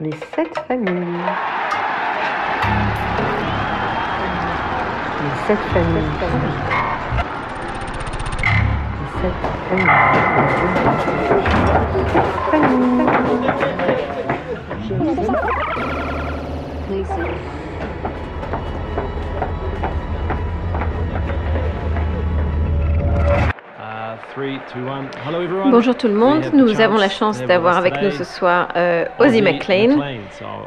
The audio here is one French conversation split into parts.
Les sept familles. Les sept familles. Les sept familles. Bonjour tout le monde, nous avons la chance d'avoir avec nous ce soir euh, Ozzy McLean.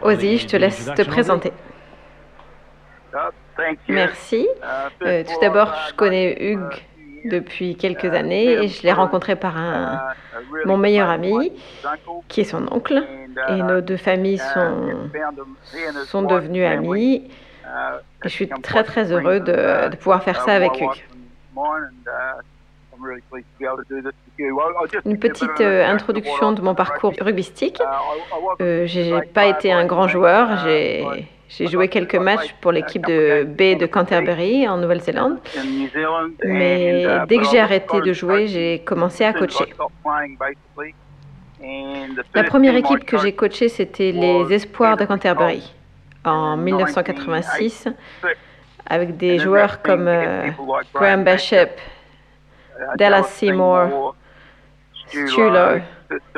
Ozzy, je te laisse te présenter. Merci. Euh, tout d'abord, je connais Hugues depuis quelques années et je l'ai rencontré par un, mon meilleur ami qui est son oncle. Et nos deux familles sont, sont devenues amies. Et je suis très très heureux de, de pouvoir faire ça avec Hugues. Une petite euh, introduction de mon parcours rugbystique. Uh, euh, j'ai pas été un grand joueur. Uh, j'ai joué quelques matchs pour l'équipe de B de Canterbury en Nouvelle-Zélande. Mais uh, dès que j'ai arrêté de jouer, j'ai commencé à coacher. La première équipe que j'ai coachée, c'était les Espoirs de Canterbury en 1986, avec des joueurs comme euh, Graham Bishop, Dallas Seymour, Stulo,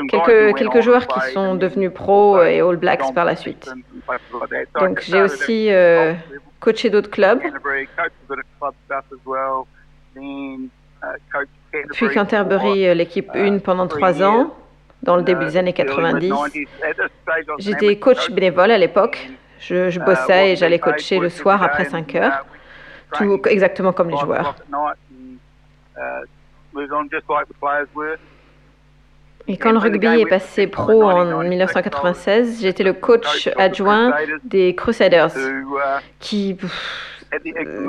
quelques, quelques joueurs qui sont devenus pros et All Blacks par la suite. Donc j'ai aussi euh, coaché d'autres clubs. Puis Canterbury, euh, l'équipe 1 pendant trois ans, dans le début des années 90. J'étais coach bénévole à l'époque. Je, je, bossais et j'allais coacher le soir après 5 heures, tout exactement comme les joueurs. Et quand le rugby est passé pro en 1996, j'étais le coach adjoint des Crusaders uh, qui,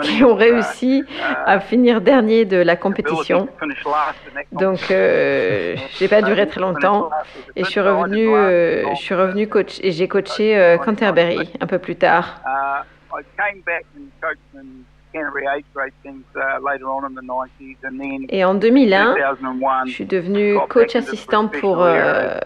qui ont réussi uh, à finir dernier de la compétition. Donc, euh, j'ai pas duré très longtemps et je suis revenu, euh, je suis revenu coach et j'ai coaché euh, Canterbury un peu plus tard. Uh, et en 2001, je suis devenu coach assistant pour, euh,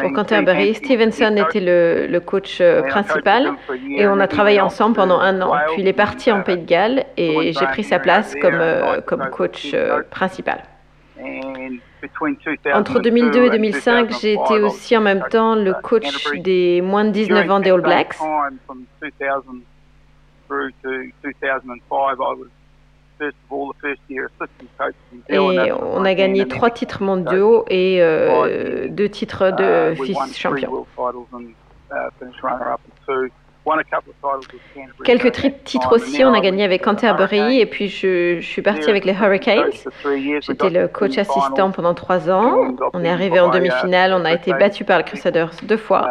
pour Canterbury. Stevenson était le, le coach euh, principal et on a travaillé ensemble pendant un an. Puis il est parti en Pays de Galles et j'ai pris sa place comme, euh, comme coach principal. Entre 2002 et 2005, j'ai été aussi en même temps le coach des moins de 19 ans des All Blacks. Et on a gagné trois titres mondiaux et euh, deux titres de uh, vice-champion. Quelques titres aussi, on a gagné avec Canterbury et puis je, je suis parti avec les Hurricanes. J'étais le coach assistant pendant trois ans. On est arrivé en demi-finale, on a été battu par les Crusaders deux fois,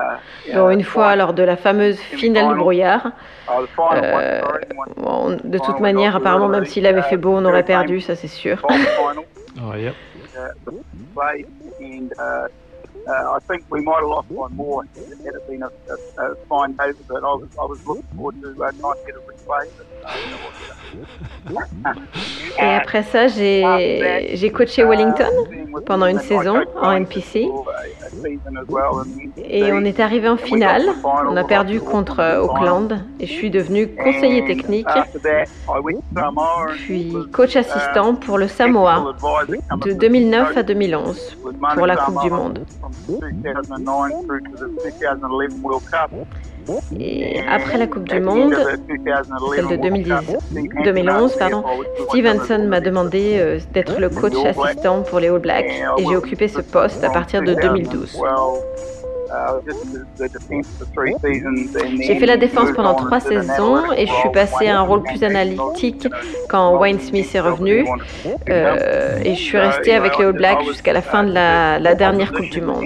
uh, dont une fois lors de la fameuse finale du brouillard. Uh, euh, bon, de toute manière, apparemment, même s'il avait fait beau, on aurait perdu, ça c'est sûr. oh, yep. Uh, I think we might have lost one more. It had been a, a, a fine day, but I was, I was looking forward to uh, not get a replay. Et après ça, j'ai coaché Wellington pendant une saison en NPC. Et on est arrivé en finale. On a perdu contre Auckland et je suis devenu conseiller technique, puis coach assistant pour le Samoa de 2009 à 2011 pour la Coupe du Monde. Et après la Coupe du Monde, celle de 2010, 2011, pardon, Stevenson m'a demandé euh, d'être le coach assistant pour les All Blacks. Et j'ai occupé ce poste à partir de 2012. J'ai fait la défense pendant trois saisons et je suis passé à un rôle plus analytique quand Wayne Smith est revenu. Euh, et je suis resté avec les All Blacks jusqu'à la fin de la, la dernière Coupe du Monde.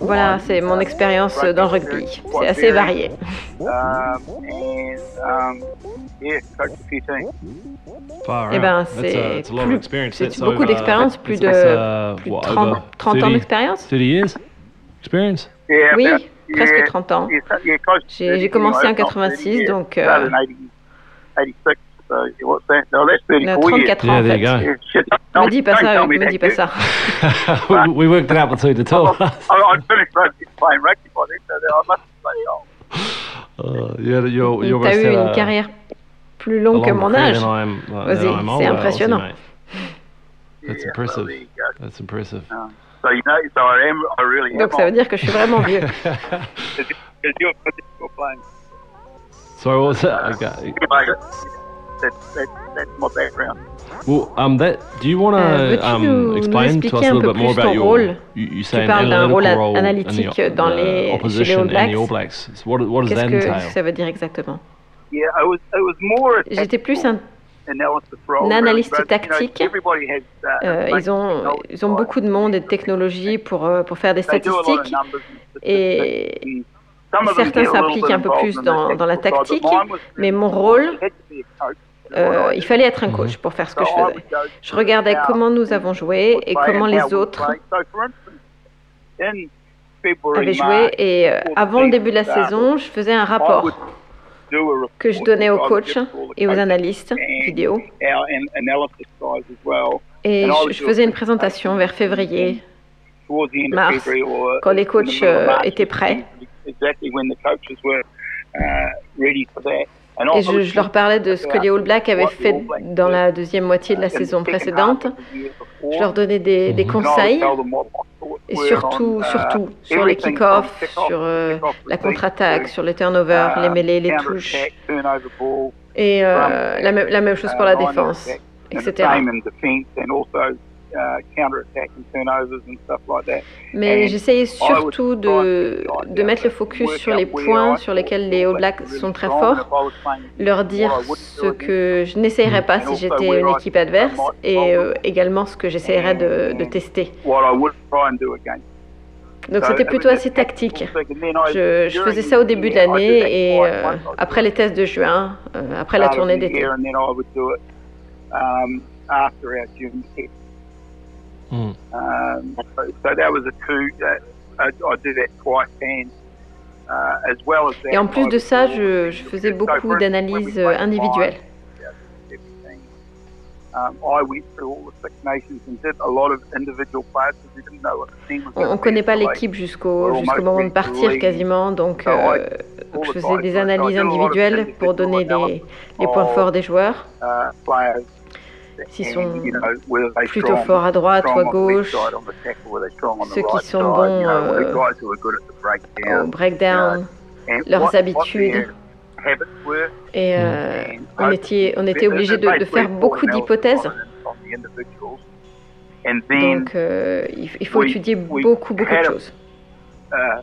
Voilà, c'est mon expérience dans le rugby. C'est assez varié. Eh ben, c'est c'est beaucoup d'expérience, plus de, plus de 30, 30 ans d'expérience. Oui, presque 30 ans. J'ai commencé en 86, donc... Euh, that. No, that's On a 34 years. 34 ans en fait. Me dis pas ça, me dis pas we, we worked it out between the two of us. I, I'd finished rugby, playing rugby by then, so that I must be old. Uh, yeah, you're, you're T'as almost eu had une a- carrière plus longue que mon career âge. I uh, c'est older, impressionnant. That's impressive. That's impressive. So you know, so I am, I really am. Donc ça veut dire que je suis vraiment vieux. Sorry, what was that? Okay. That's, that's, that's my background. Well, um, that do you want Euh, to um, explain to expliquer us a un little peu bit more plus about your? rôle? You, you say an parles d'un rôle analytical role in analytique the, dans the les- chez les All in the All Blacks. Blacks. So what, what does that Qu'est-ce que entail? ça veut dire exactement? Yeah, it was, it was more. J'étais plus un analyste tactique. uh, Euh, ils, ont, ils ont beaucoup de monde et de technologies pour, euh, pour faire des They do a lot of statistiques et certains s'impliquent un peu plus dans, dans la tactique, mais mon rôle, euh, il fallait être un coach pour faire ce que je faisais. Je regardais comment nous avons joué et comment les autres avaient joué et euh, avant le début de la saison, je faisais un rapport que je donnais aux coachs et aux analystes vidéo et je, faisais une présentation vers février Mars, quand les coachs, euh, étaient prêts. I et je, leur parlais de ce que les All Blacks avaient fait dans la deuxième moitié de la saison précédente. Je leur donnais des, conseils et surtout, on, uh, surtout sur les kick-offs, sur euh, la contre-attaque, sur les turnovers, les uh, mêlées, les touches et euh, la, même- la même chose pour la défense, etc. uh, counter-attack and turnovers and stuff like that. Mais j'essayais surtout de, de mettre le focus sur les points sur lesquels les All Blacks sont très forts, leur dire ce que je n'essayerais pas si j'étais une équipe adverse et euh, également ce que j'essayerais de, de tester. Donc c'était it plutôt assez tactique. Je, je faisais ça au début de l'année et euh, après les tests de juin, euh, après la tournée d'été. Mm. Um, so, so that was a two. That, I, I do that twice, and uh, as well as that. Et en plus de ça, je, je faisais beaucoup d'analyses euh, individuelles. live, 2017, Um, I went through all the Six Nations and did a lot of individual players because we didn't know what the team was On ne connaît pas l'équipe jusqu'au jusqu'au moment de partir quasiment, donc euh, je faisais des analyses individuelles pour donner analysis les points forts des joueurs, uh, s'ils sont plutôt forts à droite ou à gauche, ceux qui sont bons, euh, au breakdown, leurs habitudes. et euh, on était, on était obligé de, de faire beaucoup d'hypothèses. Donc euh, il, faut étudier beaucoup, beaucoup de choses. uh,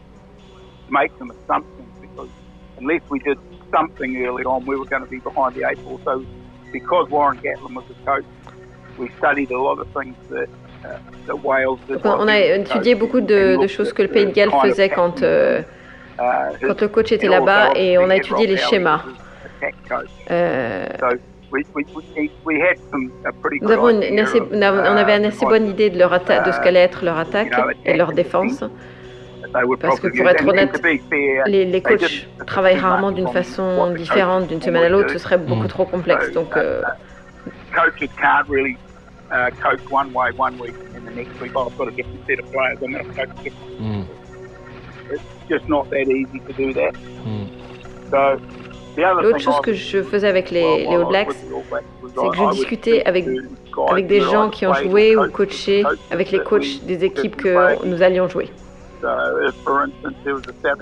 make some assumptions because unless we did something early on, we were going to be behind the eight ball. So because Warren Gatlin was the coach, we studied a lot of things that, uh, that Wales did. Donc, on a étudié beaucoup de, de choses que le Pays de Galles faisait quand, euh, quand le coach était là-bas et on a étudié les schémas. Euh, nous avons une, une assez, on avait une assez bonne idée de, leur atta- de ce qu'allait être leur attaque et leur défense. Parce que pour être honnête, Les, les coachs travaillent rarement d'une façon différente d'une semaine à l'autre, ce serait beaucoup Mm. trop complexe. Donc euh, coaches can't really coach one way one week and the next week I've got a different set of players. I'm going to coach different. Mm. It's just not that easy to do that. So the other l'autre thing chose I- que je faisais avec les, les All was Blacks, with the All Blacks was c'est que je discutais avec- avec des gens qui ont played joué ou with, coaché coaches avec les coachs des équipes that que nous allions jouer.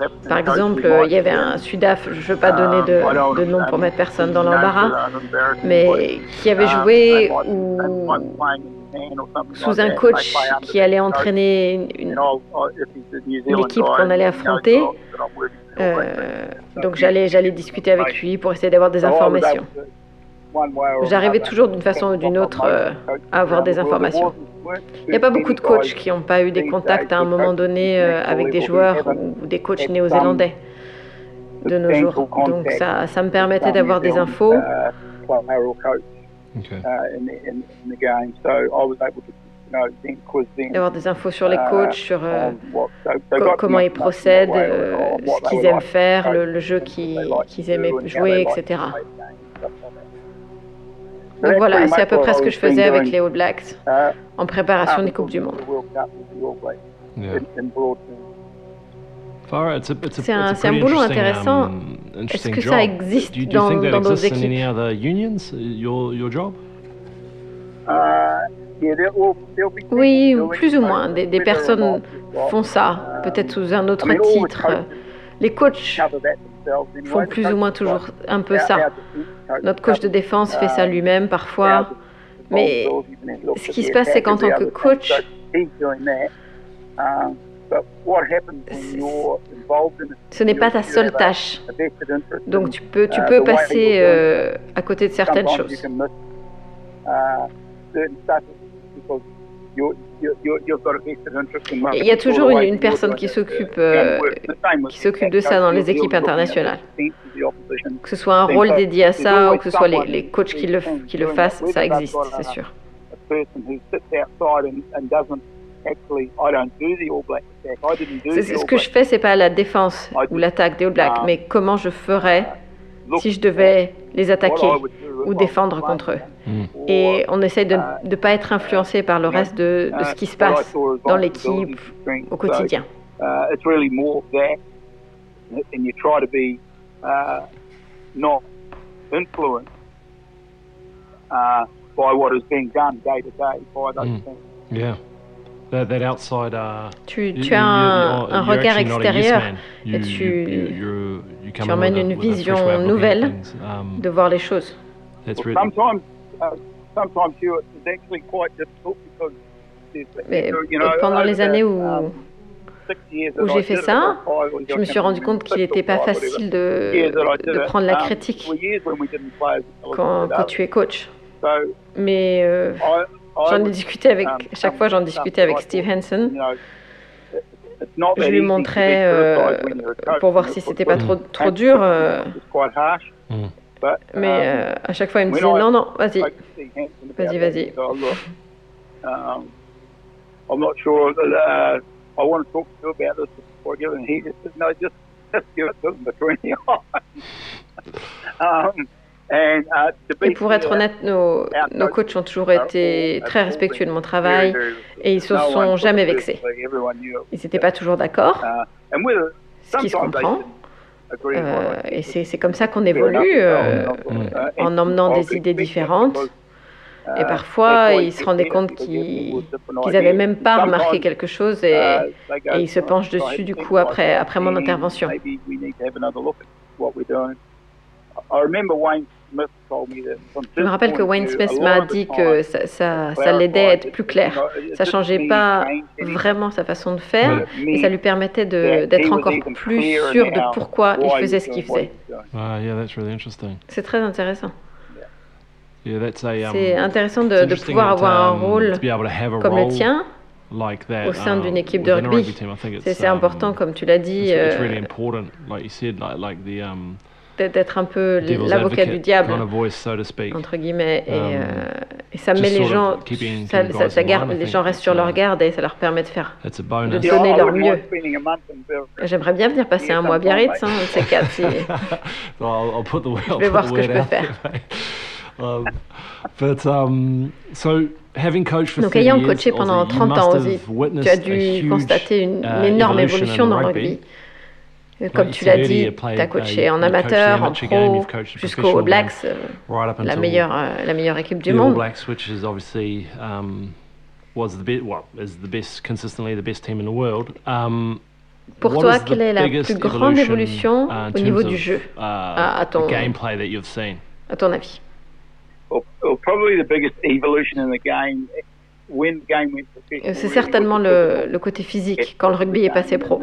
African Par exemple, il y avait un Sudaf, je ne veux pas donner um, de, de nom pour mettre personne dans l'embarras, mais qui avait um, joué ou sous un coach qui allait entraîner l'équipe qu'on allait affronter, euh, donc j'allais discuter avec lui pour essayer d'avoir des informations. J'arrivais toujours d'une façon ou d'une autre euh, à avoir des informations. Il n'y a pas beaucoup de coachs qui n'ont pas eu des contacts à un moment donné euh, avec des joueurs ou des coachs néo-zélandais de nos jours. Donc ça, ça me permettait d'avoir des infos. Okay. d'avoir des infos sur les coachs, sur euh, co- co- comment ils procèdent, ce qu'ils aiment faire, le, le jeu qu'ils qu'ils aimaient jouer, etc. Donc voilà, c'est à peu près ce que je faisais avec les All Blacks en préparation des Coupes du Monde. Yeah. C'est un- boulot intéressant. um, Est-ce que ça existe dans, think that dans nos exists in équipes? any other unions? uh, Your your job? Uh, yeah, there will, there'll be people Oui, plus ou moins. Des, personnes font ça, peut-être sous un autre titre. Les coachs font plus ou moins toujours un peu ça. Notre coach de défense fait ça lui-même parfois. mais ce qui se passe, c'est qu'en tant que coach- Ce n'est pas ta seule tâche. Donc tu peux, tu peux passer euh, à côté de certaines choses. Il y a toujours une, personne qui s'occupe euh, qui s'occupe de ça dans les équipes internationales. Que ce soit un rôle dédié à ça ou que ce soit les, coachs qui le, qui le fassent, ça existe, c'est sûr. Ce que je fais, c'est pas la défense ou l'attaque des All Blacks, mais comment je ferais si je devais les attaquer ou défendre contre eux. Mm. Et on essaye de ne pas être influencé par le reste de, de ce qui se passe dans l'équipe au quotidien. Uh, it's really more of that, and you try to be uh, not influenced uh, by what is being done day to day by those Mm. things. Yeah. That, that outside. Uh, Tu, as un, regard extérieur et tu- emmènes une vision nouvelle. Um, de voir les choses. that's Well, really. sometimes, uh, sometimes you, it's actually quite difficult because there's, Mais pendant les années où, um, où j'ai fait ça, je me suis rendu compte qu'il n'était pas facile de, prendre la um, critique quand, tu es coach. So, Mais euh, j'en ai discuté avec, chaque fois j'en discutais avec Steve Hansen. Je lui montrais euh, pour voir si c'était pas trop, trop dur. euh. Mm. Mais um, euh, à chaque fois il me disait I- non, non, vas-y. Vas-y, vas-y. "Oh, um, I'm not sure that uh, I want to talk to you about this before I give it. And he just said, no, just, just give it to them between the eyes. um, Et pour être honnête, nos, nos coachs ont toujours été très respectueux de mon travail et ils se sont jamais vexés. Ils n'étaient pas toujours d'accord, ce qui se comprend. Euh, et c'est comme ça qu'on évolue euh, en emmenant des idées différentes. Et parfois, ils se rendaient compte qu'ils n'avaient même pas remarqué quelque chose et, et ils se penchent dessus du coup après, après mon intervention. Je me rappelle que Wayne Smith m'a dit que ça, ça, ça l'aidait à être plus clair. Ça changeait pas vraiment sa façon de faire, mais ça lui permettait d'être encore plus sûr de pourquoi il faisait ce qu'il faisait. Ah, yeah, that's really interesting. C'est très intéressant. Yeah, that's a. Um, C'est intéressant it's de, pouvoir avoir un um, rôle comme le tien. like that au sein d'une um, équipe de within a rugby. C'est important, comme tu l'as dit, euh, d'être un peu l'avocat du diable. kind of voice, so to speak. entre guillemets, et, Um, euh, et ça met les gens, ça, garde, line, les gens restent it's, sur leur uh, garde et ça leur permet de faire. It's a bonus. de donner leur mieux. J'aimerais bien venir passer un mois à Biarritz, hein, un de ces quatre. si- So I'll, I'll put the, I'll vais voir ce que je peux faire. um, but um, so having coached for Donc 30 ayant years, coaché pendant Ozzy, you 30 ans, witnessed tu as dû constater une, une uh, énorme evolution évolution in dans le rugby. Comme you tu l'as dit, tu as uh, coaché en amateur, en pro, jusqu'aux Blacks, euh, right up la until meilleure, euh, la meilleure équipe du the All monde. Blacks, which is obviously um, was the best, well, is the best, consistently the best team in the world. Um, Pour what toi, quelle est la plus grande évolution uh, au niveau du jeu, uh, à- à ton- the gameplay that you've seen? à ton avis. Euh, C'est certainement le, côté physique quand le rugby est passé pro.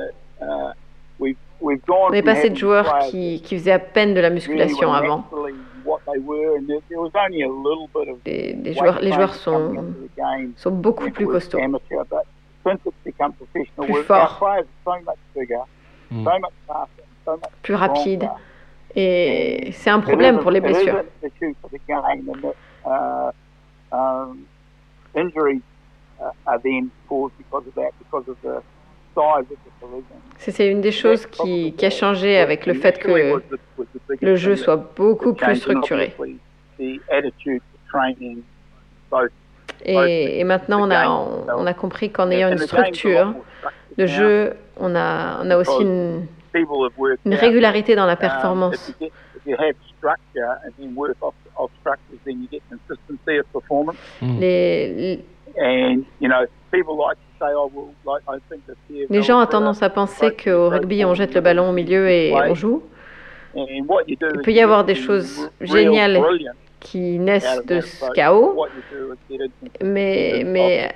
On est passé de joueurs players qui, qui faisaient à peine de la musculation avant. naturally what they were, and there, there was only a little bit of Les, joueurs, les joueurs sont, sont beaucoup plus costauds. amateur, but since it's become professional, Plus forts. our players are so much bigger, Mm. so much faster, so much plus rapides. Et c'est un problème pour les blessures. C'est une des choses qui, qui a changé avec le fait que le jeu soit beaucoup plus structuré. The attitude to training, both Et, et maintenant, on a, on, on a compris qu'en ayant une structure now. jeu, on a, on a aussi une, régularité dans la um, performance. if, you get, if you have structure and then work off, off structures, then you get consistency of performance. Les, "Oh, les gens ont is better." tendance à penser qu'au rugby, on jette le ballon au milieu et on joue, Il peut y avoir des choses géniales qui naissent de ce chaos, What you do is get a mais, mais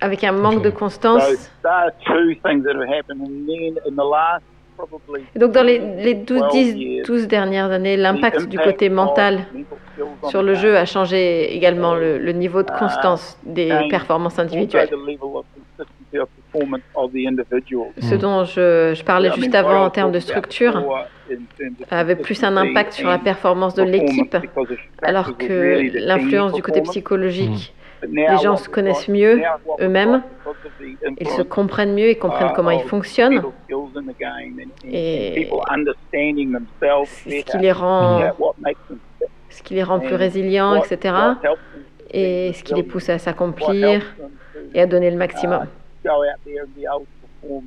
avec un manque de constance. there are two things that have happened, and then in the last probably Et donc dans les, les 12, 12 10, years, 12 dernières années, the l'impact du impact côté of mental sur the le game, jeu a changé également le, le niveau de constance des performances individuelles. Ce dont je, je parlais juste avant en termes de structure before in terms of avait plus un impact sur la performance de l'équipe, alors que l'influence du côté psychologique, now les gens se connaissent mieux eux-mêmes, ils se comprennent mieux et comprennent comment ils fonctionnent, and, and, Et- ce better, qui les rend, yeah, what makes them fit, ce qui les rend plus and résilients, what- etc. Et ce qui les resilient, pousse à s'accomplir helps them to, et à donner le maximum. Go out there and be able to perform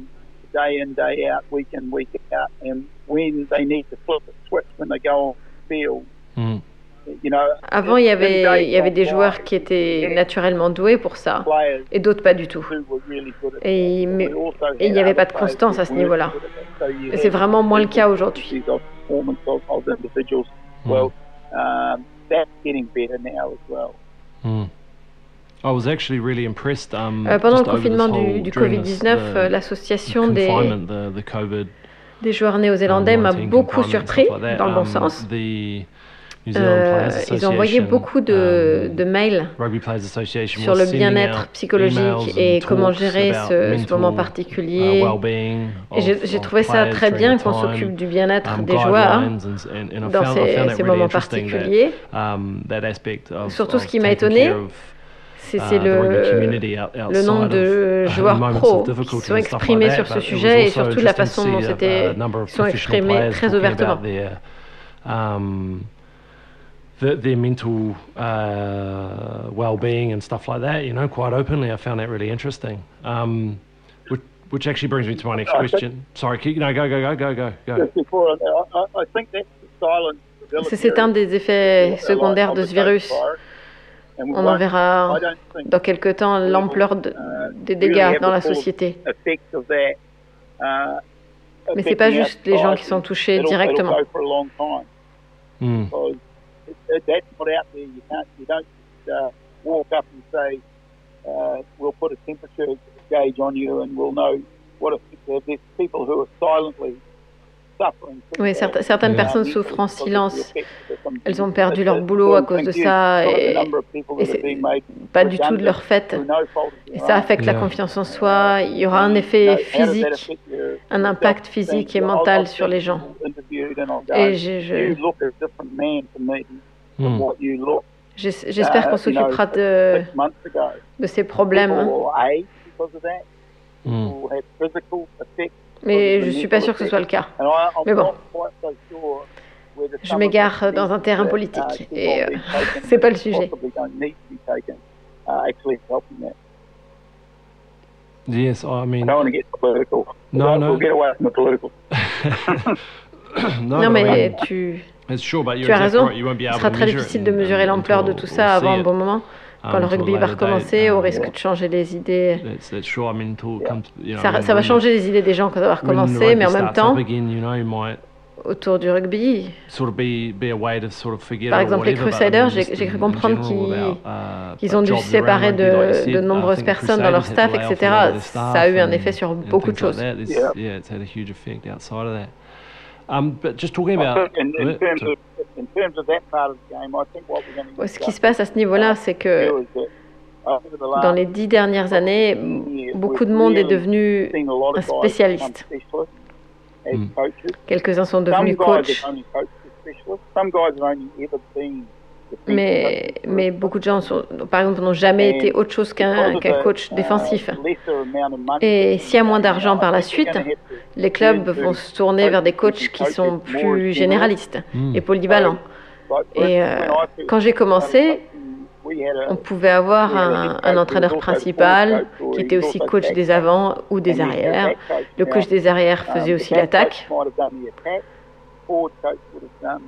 day in, day out, week in, week out, and when they need to flip a switch when they go on the field, Mm. you know. Avant, il y avait, il y avait des joueurs qui étaient naturellement doués pour ça, players et d'autres pas du tout. who were really good at Et, mais- il n'y avait pas de constance players à ce niveau-là. Et c'est vraiment moins le cas aujourd'hui. Mm. Pendant le just over this confinement du, du during this- Covid-19, the euh, l'association des, joueurs néo-zélandais m'a 19 beaucoup surpris, dans le bon um, sens. Euh, ils ont envoyé beaucoup de, um, de mails sur le bien-être psychologique et comment gérer ce, moment uh, particulier. Et j'ai trouvé ça très bien qu'on s'occupe du bien-être um, des joueurs dans ces, moments particuliers. um, Surtout ce qui m'a étonné, C'est uh, c'est le, nombre de of, uh, joueurs of qui difficulty sont exprimés sur ce sujet et surtout la façon dont c'était sont exprimés très ouvertement. about their, um, their, mental uh, well-being and stuff like that, you know, quite openly. I found that really interesting. Um, which, which actually brings me to my next question. Sorry, keep, no, go, go, go, go, go, go. Just before, I, I, I think that's the silent C'est- C'est un des effets secondaires de ce virus. On en verra dans quelques temps l'ampleur de- des dégâts dans la société. Mais c'est pas juste les gens qui sont touchés directement. Mm. Oui, certes- certaines personnes souffrent en silence. Elles ont perdu leur boulot à cause de ça et, et c'est pas du tout de leur fait. Et their ça affecte la confiance en soi. Il y aura un effet physique, un impact physique et mental sur les gens. Et j'ai- je- you look a different man to me than Mm. what you look J'es- J'espère qu'on Uh, know, s'occupera de, ces problèmes, People mais je suis pas sûre que ce soit le cas. Mais bon. whether Je m'égare dans un terrain that, politique et, euh, c'est pas le sujet. uh. Yes, I mean, Non, but I mais tu, tu as raison. Ce sera très difficile de mesurer l'ampleur de tout ça avant un bon moment, quand le rugby va recommencer, au risque de changer les idées. Ça, va changer les idées des gens quand ça va recommencer, mais en même temps, autour du rugby, sort of be be a way to sort of forget Par exemple, les Crusaders, j'ai- cru comprendre qu'ils- uh, ont dû se séparer de, nombreuses personnes dans leur Crusaders had to staff, etc. Ça a eu un effet sur beaucoup de choses. Yeah. Ouais, Ce qui se passe à ce niveau-là, c'est que dans dans les dix dernières années, beaucoup de monde est devenu un spécialiste. Mm. Quelques-uns sont devenus coachs, mais, mais beaucoup de gens, sont, par exemple, n'ont jamais été autre chose qu'un coach défensif. Et s'il y a moins d'argent par la suite, Les clubs vont se tourner vers des coachs qui sont plus généralistes Mm. et polyvalents. Et euh, quand j'ai commencé, on pouvait avoir un, un entraîneur principal qui était aussi coach des avants ou des arrières. Le coach des arrières faisait aussi l'attaque.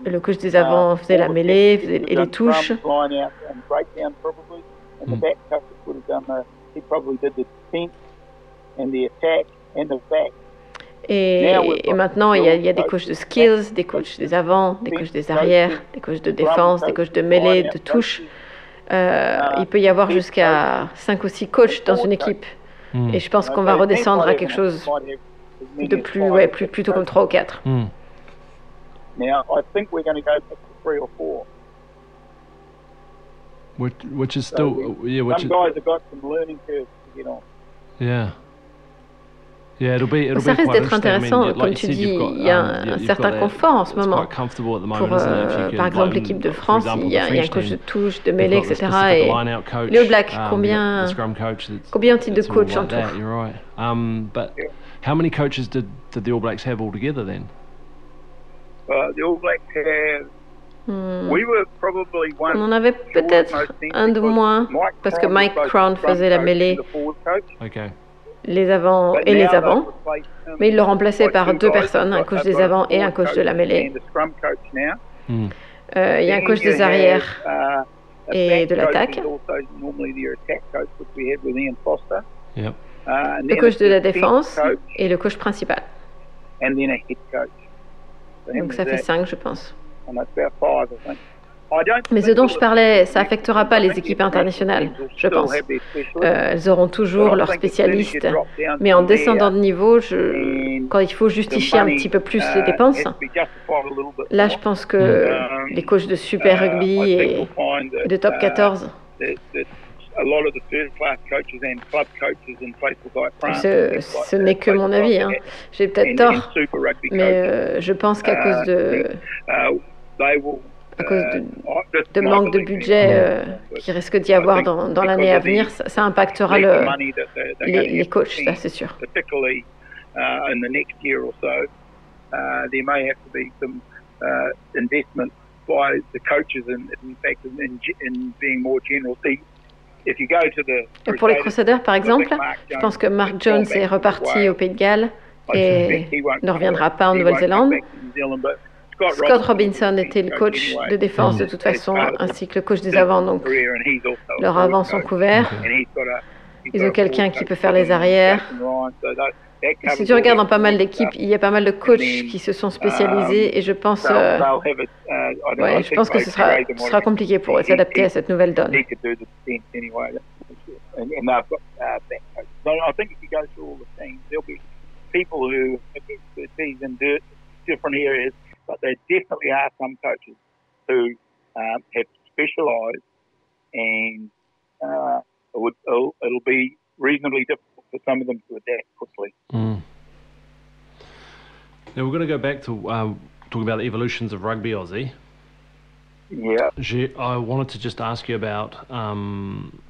Le coach des avants faisait la mêlée faisait, et les touches. Et, et, maintenant, il y, a, il y, a, des coachs de skills, des coachs des avants, des coachs des arrières, des coachs de défense, des coachs de mêlée, de touche. Euh, il peut y avoir jusqu'à 5 ou 6 coachs dans une équipe. Mm. Et je pense qu'on va redescendre à quelque chose de plus, ouais, plus plutôt comme 3 ou 4. Mm. Which, which is still, yeah, which some guys have got some learning curves to get on. Yeah. Ça risque d'être intéressant, comme tu dis, il y a un, certain confort en ce moment. Pour, euh, par exemple, l'équipe de France, il y, y, a, un coach de touche, de mêlée, etc. Et les All Blacks, um, combien, combien ont-ils de coachs en tout But how many coaches did, did the All Blacks have altogether then? Uh, the All Blacks have Hmm. On en avait peut-être un de moins parce que Mike Crown faisait la mêlée. Okay les avants et les avants, mais il le remplaçait par deux personnes, un coach des avants et un coach de la mêlée. Hmm. Euh, il y a un coach des arrières et de l'attaque. Le coach de la défense et le coach principal. Donc ça fait cinq, je pense. Mais ce dont je parlais, ça n'affectera pas les équipes internationales, je pense. Euh, elles auront toujours leurs spécialistes, mais en descendant de niveau, je, quand il faut justifier un petit peu plus les dépenses, là je pense que les coachs de Super Rugby et de Top 14 ce, ce n'est que mon avis. Hein. J'ai peut-être tort, mais euh, je pense qu'à cause de à cause de, de manque de budget euh, qui risque d'y avoir dans, dans l'année à venir, ça, ça impactera le, les, les coachs, ça c'est sûr. Uh, in the next year or so, uh, there may have to be some uh, investment by the coaches in, in fact in, in being more general. Et pour les Crusaders, par exemple, je pense que Mark Jones est reparti au Pays de Galles et ne reviendra pas en Nouvelle-Zélande. Scott Robinson était le coach de défense de toute façon, ainsi que le coach des avants. Donc, leurs avants sont couverts. Ils ont quelqu'un qui peut faire les arrières. Si tu regardes dans pas mal d'équipes, il y a pas mal de coachs qui se sont spécialisés et je pense, euh, ouais, je pense que ce sera, ce sera compliqué pour eux s'adapter à cette nouvelle donne. um, and uh, it would, it'll, it'll, be reasonably difficult for some of them to adapt quickly. Mm. Now we're going to go back to um, talking about the evolutions of rugby, Aussie. Yeah. I wanted to just ask you about um,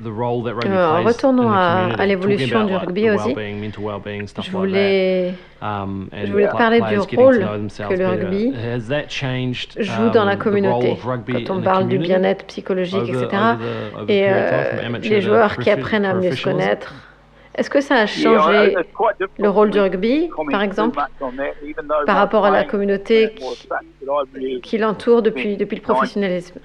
Alors, retournons à, à l'évolution du rugby aussi. Je voulais, um, je voulais parler du rôle que le rugby joue dans la um, communauté, quand on parle du bien-être psychologique, etc. Et euh, les joueurs qui apprennent à mieux se connaître. Est-ce que ça a changé le rôle du rugby, par exemple, par rapport à la communauté qui, qui l'entoure depuis, depuis le professionnalisme?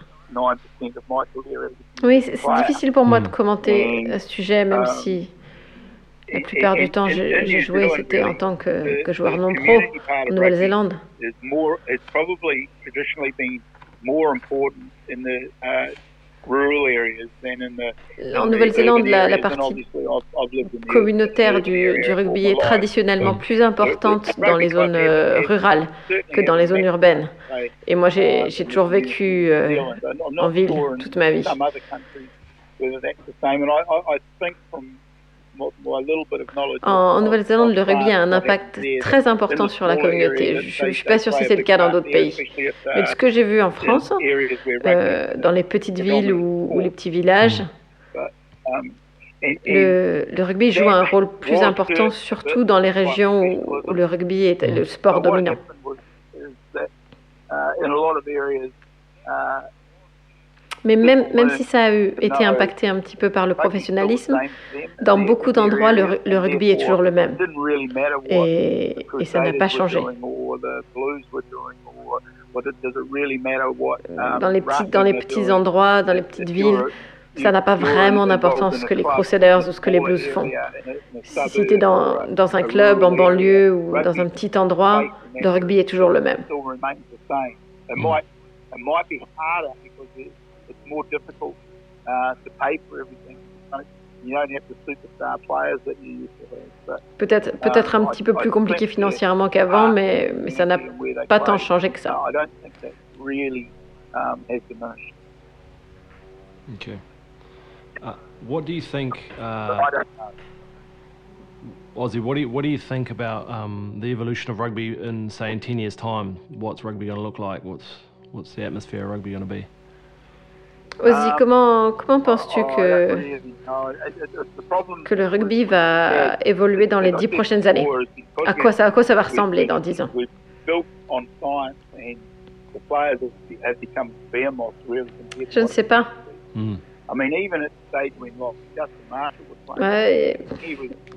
oui, c'est difficile pour moi de commenter à ce sujet, même si la plupart du temps j'ai joué, c'était en tant que, que joueur non pro en Nouvelle-Zélande. En Nouvelle-Zélande, la, la, partie communautaire du, du, rugby est traditionnellement plus importante dans les zones euh, rurales que dans les zones urbaines. Et moi, j'ai toujours vécu euh, en ville toute ma vie. En, Nouvelle-Zélande, le rugby a un impact très important sur la communauté. Je ne suis pas sûre si c'est le cas dans d'autres pays. Mais de ce que j'ai vu en France, euh, dans les petites villes ou, ou les petits villages, le, le, rugby joue un rôle plus important, surtout dans les régions où, où le rugby est le sport dominant. Mais même, même si ça a eu, été impacté un petit peu par le professionnalisme, dans beaucoup d'endroits, le, le, rugby est toujours le même. Et, et ça n'a pas changé. Dans les, petits, dans les petits endroits, dans les petites villes, ça n'a pas vraiment d'importance ce que les Crusaders ou ce que les Blues font. Si tu es dans, dans un club en banlieue ou dans un petit endroit, le rugby est toujours le même. Peut-être peut-être un petit peu plus compliqué financièrement qu'avant, mais, mais ça n'a pas tant changé que ça. Okay. Uh, what do you think, uh, Ozzy? What do you what do you think about um, the evolution of rugby in say in ten years' time? What's rugby going to look like? What's what's the atmosphere of rugby going to be? Ozzy, comment, comment penses-tu que, que le rugby va évoluer dans les dix prochaines années? à quoi, ça, à quoi ça va ressembler dans dix ans? Je ne sais pas. Mm. Ouais,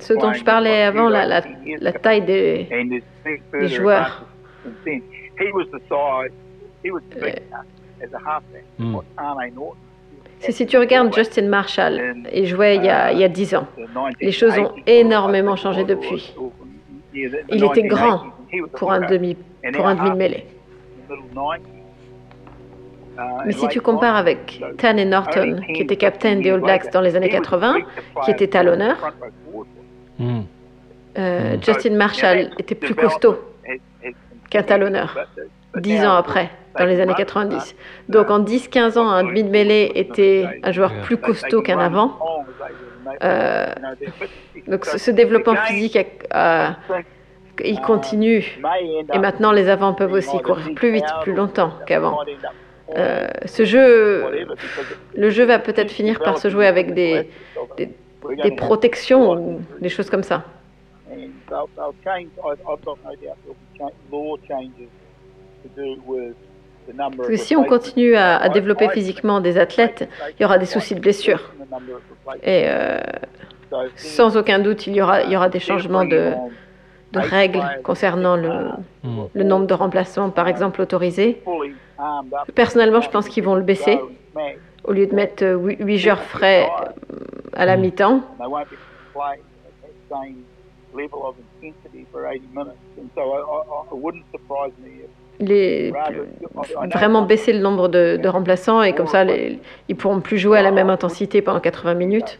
ce dont je parlais avant, la, la, la taille des, des joueurs. Mm. Si, tu regardes Justin Marshall, il jouait il y, a, il y a 10 ans. Les choses ont énormément changé depuis. Il était grand pour un demi, pour un demi de mêlée. Mais si tu compares avec Tan et Norton, qui était capitaine des All Blacks dans les années 80, qui était talonneur, Mm. euh, Justin Marshall était plus costaud qu'un talonneur, dix ans après, dans les années 90. Donc en 10-15 ans, un demi de mêlée était un joueur plus costaud qu'un avant. Euh, donc ce, ce développement physique, a- a- il continue. Et maintenant, les avants peuvent aussi courir plus vite, plus longtemps qu'avant. Euh, ce jeu, le jeu va peut-être finir par se jouer avec des, des, des protections ou des choses comme ça. Parce que si on continue à, à développer physiquement des athlètes, il y aura des soucis de blessure. Et euh, sans aucun doute, il y aura, il y aura des changements de, de règles concernant le, le nombre de remplacements, par exemple, autorisés. Personnellement, je pense qu'ils vont le baisser. Au lieu de mettre 8 joueurs frais euh, à la Mm. mi-temps, les, vraiment baisser le nombre de, remplaçants et comme ça, les, ils pourront plus jouer à la même intensité pendant 80 minutes.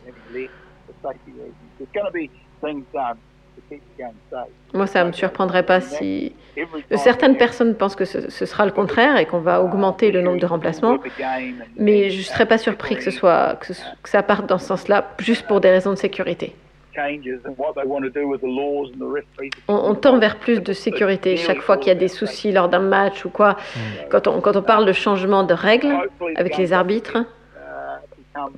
Moi, ça ne me surprendrait pas si certaines personnes pensent que ce, sera le contraire et qu'on va augmenter le nombre de remplacements. Mais je ne serais pas surpris que, que ça parte dans ce sens-là, juste pour des raisons de sécurité. On, on tend vers plus de sécurité chaque fois qu'il y a des soucis lors d'un match ou quoi. Quand on, quand on parle de changement de règles avec les arbitres,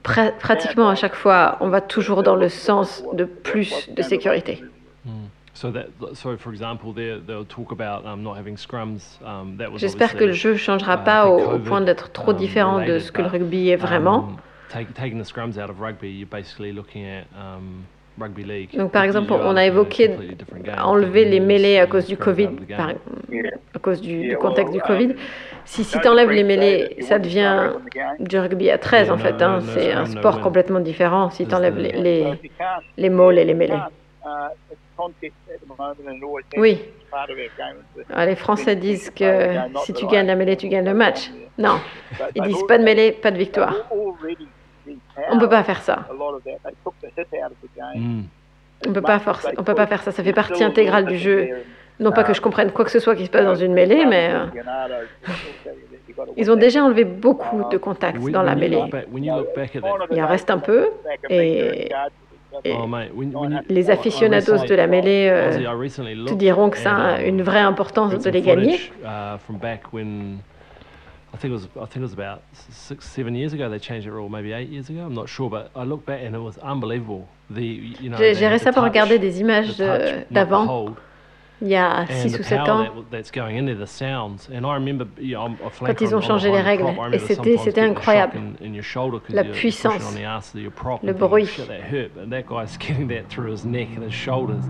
pra- pratiquement à chaque fois, on va toujours dans le sens de plus de sécurité. Mm. So that, so for example, they they'll talk about um, not having scrums. Um, that was J'espère que le obviously, jeu ne changera uh, pas au, point d'être trop um, différent de ce que le rugby est vraiment. take- taking the scrums out of rugby, you're basically looking at um, rugby league. Donc par exemple, on a évoqué enlever les mêlées à cause du Covid, par- à cause du, du contexte du Covid. Si, si tu enlèves les mêlées, ça devient du rugby à 13 en fait. hein. C'est un sport complètement différent si tu enlèves les, les, et les mêlées. Oui, Ah, les Français disent que si tu gagnes la mêlée, tu gagnes le match. Non, ils disent pas de mêlée, pas de victoire. On ne peut pas faire ça. Mm. On peut pas forcer, on peut pas faire ça. Ça fait partie intégrale du jeu. Non pas que je comprenne quoi que ce soit qui se passe dans une mêlée, mais euh, ils ont déjà enlevé beaucoup de contacts dans la mêlée. look back- when you look back at that, Il en reste un peu. Et, et oh les aficionados de la mêlée euh, I recently te diront que ça a um, une vraie importance got de les gagner. footage, uh, from back when I think it was I think it was about six seven years ago they changed the rule maybe eight years ago I'm not sure but I look back and it was unbelievable the you know J'ai récemment regardé des images the d'avant il y a and 6 the ou 7 power ans, that, that's going into the sounds. And I remember, you know, I'm a quand ils ont changé les règles. Et c'était- incroyable. In, in your shoulder 'cause La you're puissance, le bruit. Shit, that hurt. And that guy's getting that through his neck and his shoulders.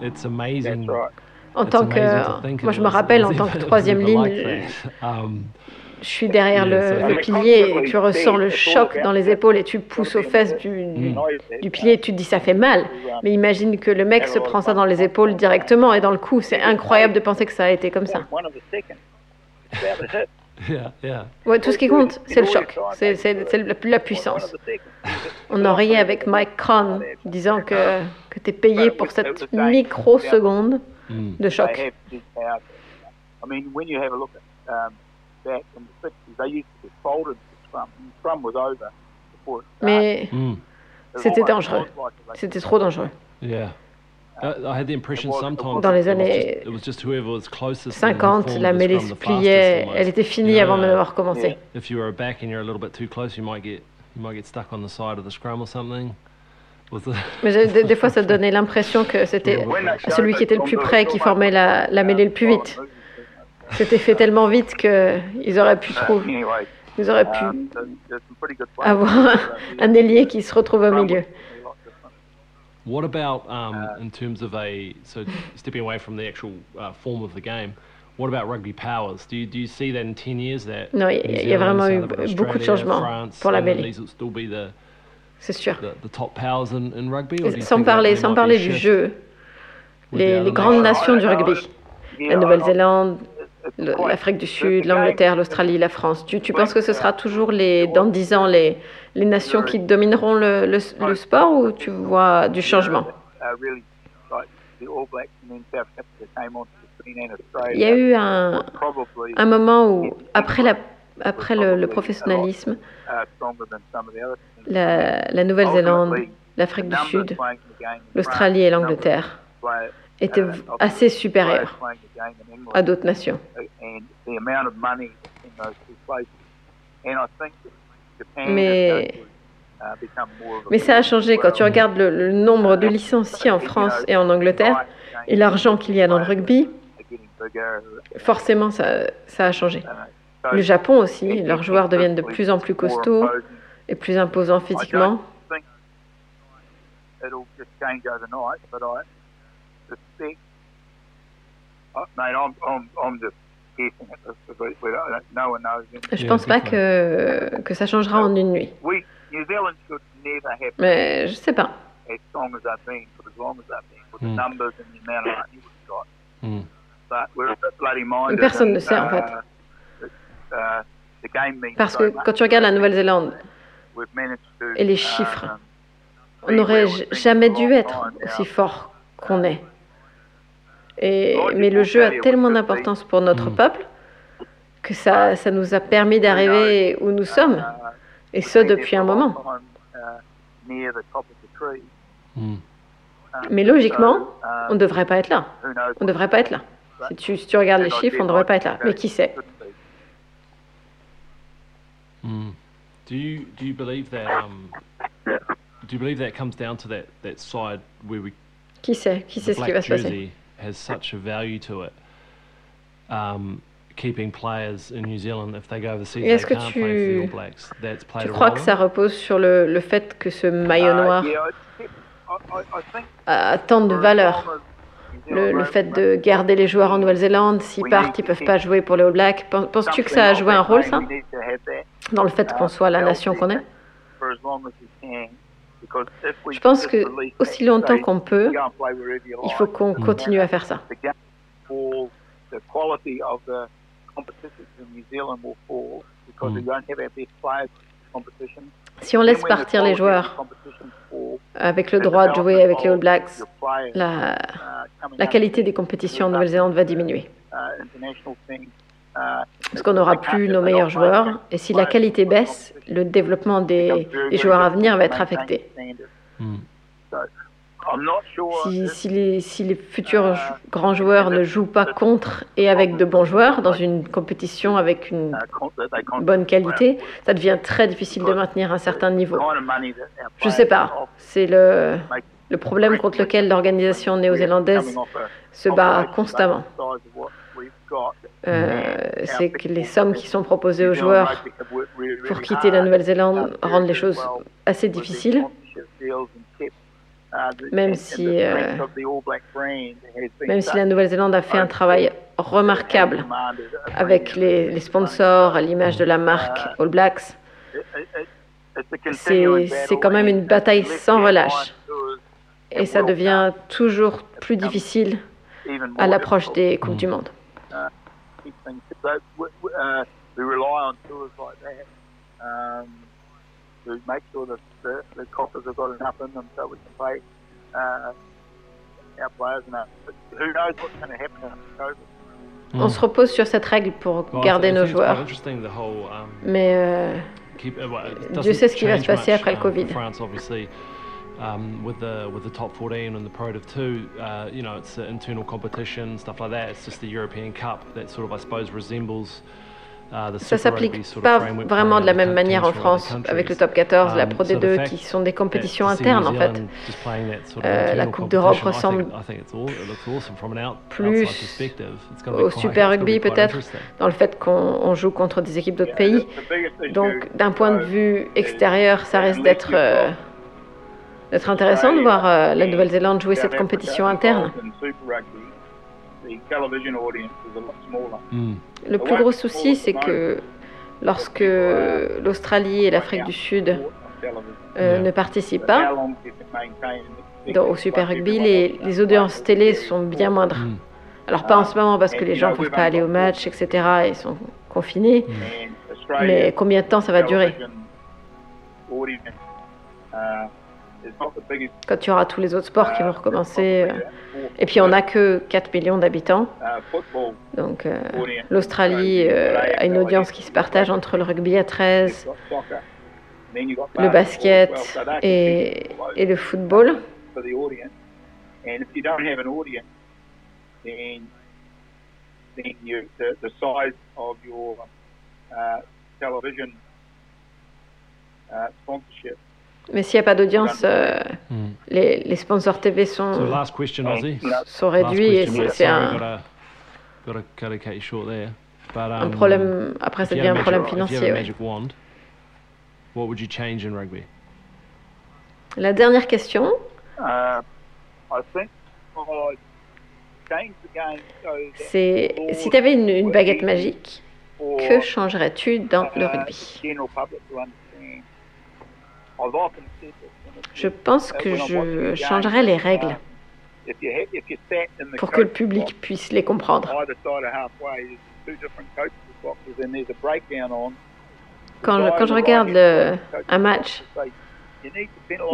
It's amazing. That's right. en tant que. Moi, it je me rappelle, it en tant que it troisième ligne, je suis derrière le, pilier et tu ressens le choc dans les épaules et tu pousses aux fesses du, pilier et tu te dis ça fait mal. Mais imagine que le mec se prend ça dans les épaules directement et dans le cou. C'est incroyable de penser que ça a été comme ça. Ouais, tout ce qui compte, c'est le choc, c'est la, la puissance. On en riait avec Mike Conn, disant que, que tu es payé pour cette microseconde de choc. have big power. I mean, when you have a look at back in the 60s, they used to get folded to scrum. And scrum was over before it started. Mais Mm. It c'était dangereux. c'était trop dangereux. Yeah. I had the impression sometimes Dans les it was années just- it was just whoever was closest in the 50, form la mêlée se pliait, elle était finie avant même d'avoir commencé. If you were a back and you're a little bit too close, you might get you might get stuck on the side of the scrum or something. Was it? Mais des, des fois, ça donnait l'impression que c'était celui qui était le plus près qui formait la, la mêlée le plus vite. C'était fait tellement vite qu'ils auraient pu trouver, ils auraient pu avoir un, ailier qui se retrouve au milieu. What about um, in terms of a so stepping away from the actual uh, form of the game? What about rugby powers? Do you, do you see that in 10 years that Non, il y a- vraiment eu beaucoup de changements France, pour la England, mêlée. These will still be the, C'est sûr. the, the top powers in, in rugby. Sans parler, sans parler du jeu, les, grandes nations? du rugby, la Nouvelle-Zélande, le- l'Afrique du Sud, l'Angleterre, l'Australie, la France. Tu, tu penses que ce sera toujours les, dans 10 ans les, les nations qui domineront le, le, le sport ou tu vois du changement? Uh. Il y a eu un, moment où, après, la, après le, le professionnalisme, uh, la, la Nouvelle-Zélande, l'Afrique du Sud, l'Australie et l'Angleterre numbers of étaient players, uh, of assez England, à d'autres nations. Mais- uh, Mais ça a changé quand tu regardes le, le nombre de licenciés en France et en Angleterre et l'argent qu'il y a dans le rugby. Forcément, ça, ça a changé. Le Japon aussi, leurs joueurs deviennent de plus en plus costauds et plus imposants physiquement. It'll just change overnight, but I suspect. Mate, I'm, I'm, I'm just guessing at this because we don't, no one knows. Je pense pas que, que ça changera en une nuit. We, New Zealand should never have Mais je sais pas. as strong as they've been for as long as they've been, with the Mm. numbers and the amount of money we've got. But we're a bit bloody minded. Personne ne sait, en fait. uh, uh, the game means Parce so que quand tu regardes la Nouvelle-Zélande, We've managed to, et les um, chiffres, on n'aurait jamais dû être aussi fort qu'on est. Et, mais le jeu a tellement d'importance pour notre Mm. peuple que ça, ça nous a permis d'arriver où nous sommes. Uh, Et ce, depuis un moment. uh, near the top of the tree. Mm. Um, Mais logiquement, um, on ne devrait pas être là. who knows On ne devrait pas être là. Si tu, si tu regardes les chiffres, on ne devrait pas être là. Mais qui sait? Mm. Do you do you believe that um, do you believe that comes down to that, that side where we Qui sait? Qui sait ce qui va se passer? Has such a value to it, um, keeping players in New Zealand if they go overseas est-ce que can't play for the tu- All Blacks. That's played Tu a crois role que ça repose sur le, le fait que ce maillot noir Uh, yeah, I, I, I think a tant de valeur? le, le fait de garder les joueurs en Nouvelle-Zélande, s'ils partent, ils peuvent pas jouer pour les All Blacks. Pen- Penses-tu que ça a joué un rôle, ça, dans le fait qu'on soit la nation qu'on est? Je pense que aussi that longtemps qu'on peut, il faut qu'on continue à faire ça. the game will fall, the quality of the competitions in New Zealand will fall because we don't have our best players in competition. Si on laisse partir les joueurs avec le droit de jouer avec les All Blacks, la, la qualité des compétitions en Nouvelle-Zélande va diminuer. Parce qu'on n'aura plus nos meilleurs joueurs. Et si la qualité baisse, le développement des, joueurs à venir va être affecté. Si, les, futurs grands joueurs ne jouent pas contre et avec de bons joueurs dans une compétition avec une bonne qualité, ça devient très difficile de maintenir un certain niveau. Je sais pas. C'est Le problème contre lequel l'organisation néo-zélandaise se bat constamment, euh, c'est que les sommes qui sont proposées aux joueurs pour quitter la Nouvelle-Zélande rendent les choses assez difficiles. Même si, euh, même si la Nouvelle-Zélande a fait un travail remarquable avec les, les sponsors à l'image de la marque All Blacks, c'est c'est quand même une bataille sans relâche. Et ça devient toujours plus difficile à l'approche des Coupes du Monde. Keep things. So we, we, uh, we rely on tours like that um, to make sure that the, the coffers have got enough in them so we can pay uh, our players enough. But who knows what's going to happen after COVID? On se repose sur cette règle pour Well, garder nos joueurs. whole, um, Mais euh, keep, uh, well, it Dieu sait ce qui va se passer much, après le um, Covid. for France, obviously, um, with the with the top 14 and the Pro Div 2, uh, you know, it's an internal competition, stuff like that. It's just the European Cup that sort of, I suppose, resembles. Uh, the ça Super Rugby s'applique sort of pas vraiment de la même manière en France avec le top 14, la Um, Pro so the D2 fact qui sont des compétitions internes en fait. Sort of Euh, la internal Coupe d'Europe competition, I think- ressemble I think it's all- it looks awesome from an out- plus outside perspective. It's gonna be au Super Rugby peut-être, dans le fait qu'on on joue contre des équipes d'autres pays. Donc d'un point de vue extérieur, ça risque d'être euh, d'être intéressant de voir euh, la Nouvelle-Zélande jouer cette compétition interne. In Super Rugby, the television audience is a lot smaller. Mm. Le plus gros souci, c'est que lorsque l'Australie et l'Afrique du Sud euh, Yeah. ne participent How pas dans- au Super Rugby, les, les audiences télé sont bien moindres. Mm. Alors pas en ce moment parce que les gens ne peuvent pas aller au match, etc. Ils sont confinés. Mais combien de temps ça va durer quand il y aura tous les autres sports qui vont recommencer euh, Et puis on n'a que 4 millions d'habitants. Donc euh, l'Australie euh, a une audience qui se partage entre le rugby à 13, You've got soccer, then you've got le basket et, et le football. Mais s'il n'y a pas d'audience, euh, Mm. les, les sponsors TV So sont, last question, Ozzy. sont Last réduits et question, c'est un, um, problème. Après, ça if you devient had un a problème financier. ouais. La dernière question, Uh, that c'est si tu avais une, une baguette magique, que changerais-tu dans le uh, rugby? Je pense que je changerais les règles in the pour que le public puisse les comprendre. Quand je, quand je regarde le, un match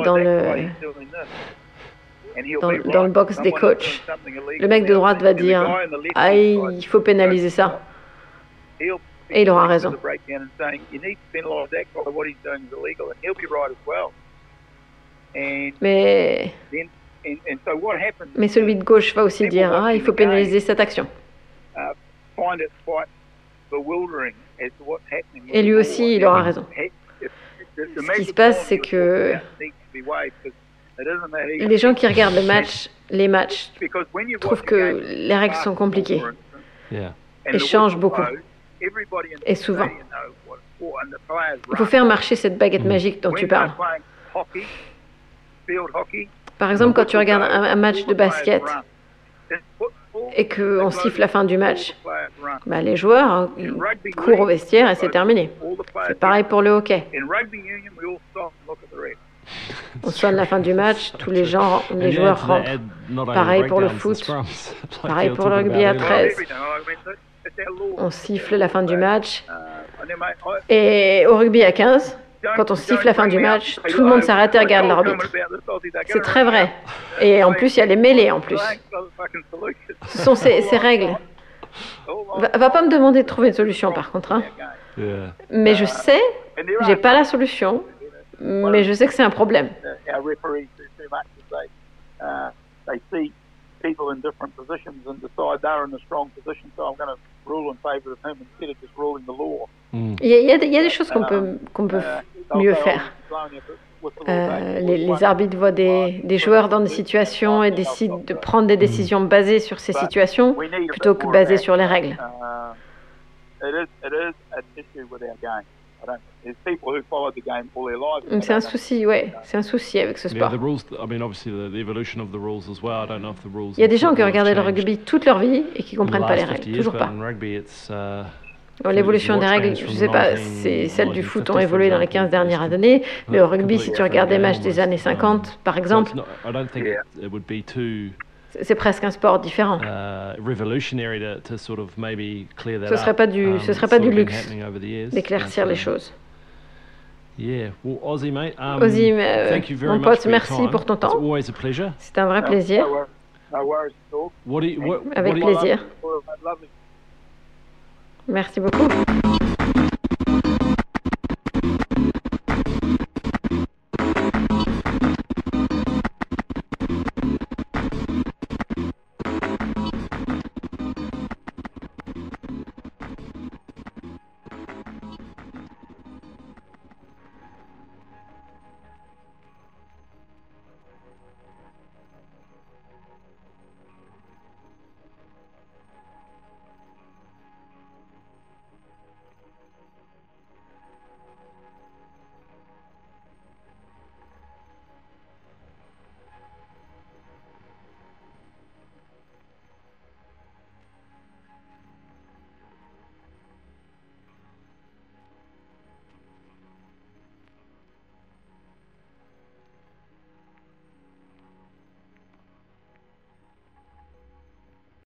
dans le- dans, dans le box des coachs, le mec de droite va dire Ah, il faut pénaliser ça. Et il aura raison. Mais, mais celui de gauche va aussi dire Ah, il faut pénaliser cette action. Et lui aussi, il aura raison. Ce qui se passe, c'est que Les gens qui regardent le match, les matchs trouvent que les règles sont compliquées et changent beaucoup. Et souvent. Il faut faire marcher cette baguette magique dont tu parles. Par exemple, quand tu regardes un, un match de basket et qu'on siffle la fin du match, bah, les joueurs hein, ils courent au vestiaire et c'est terminé. C'est pareil pour le hockey. On sonne la fin du match, tous les gens, les joueurs rentrent. Pareil pour le foot, pareil pour le rugby à about earlier. 13. On siffle la fin du match. Et au rugby à 15, quand on siffle la fin du match, tout le monde s'arrête et regarde l'arbitre. C'est très vrai. Et en plus, il y a les mêlées en plus. Ce sont ces, ces règles. Va, va pas me demander de trouver une solution par contre. hein. Yeah. Mais je sais, j'ai pas la solution, mais je sais que c'est un problème. Uh, him instead of just the law. Mm. Il y a, il y a des- il y a des choses qu'on peut, qu'on peut Uh, they'll mieux faire. Euh, les, les arbitres voient des, des joueurs dans des situations et décident de prendre des décisions basées sur ces situations plutôt que basées sur les règles. C'est un souci, ouais, c'est un souci avec ce Yeah, sport. the rules. I mean, obviously, the, the evolution of the rules as well. I don't know if the rules. Il y a des gens qui ont regardé le rugby toute leur vie et qui in the comprennent pas les last 50 règles, years, toujours but pas. in rugby, it's. Uh, L'évolution des règles, je sais pas, c'est celles du foot ont évolué dans les 15 dernières années, mais au rugby, si tu regardes des matchs des années 50, par so exemple, it's not, I don't think Yeah. it, it would be too c'est presque un sport différent. uh, revolutionary to, to sort of maybe clear that Ce serait up. pas du- Um, ce serait it's pas du luxe happening over the years, D'éclaircir les um, choses. Yeah, well, Aussie, mate. Um, Ozzy, euh, thank you very mon much pote, for your merci time. pour ton It's temps. always a pleasure. C'est un vrai plaisir. Avec plaisir. Merci beaucoup.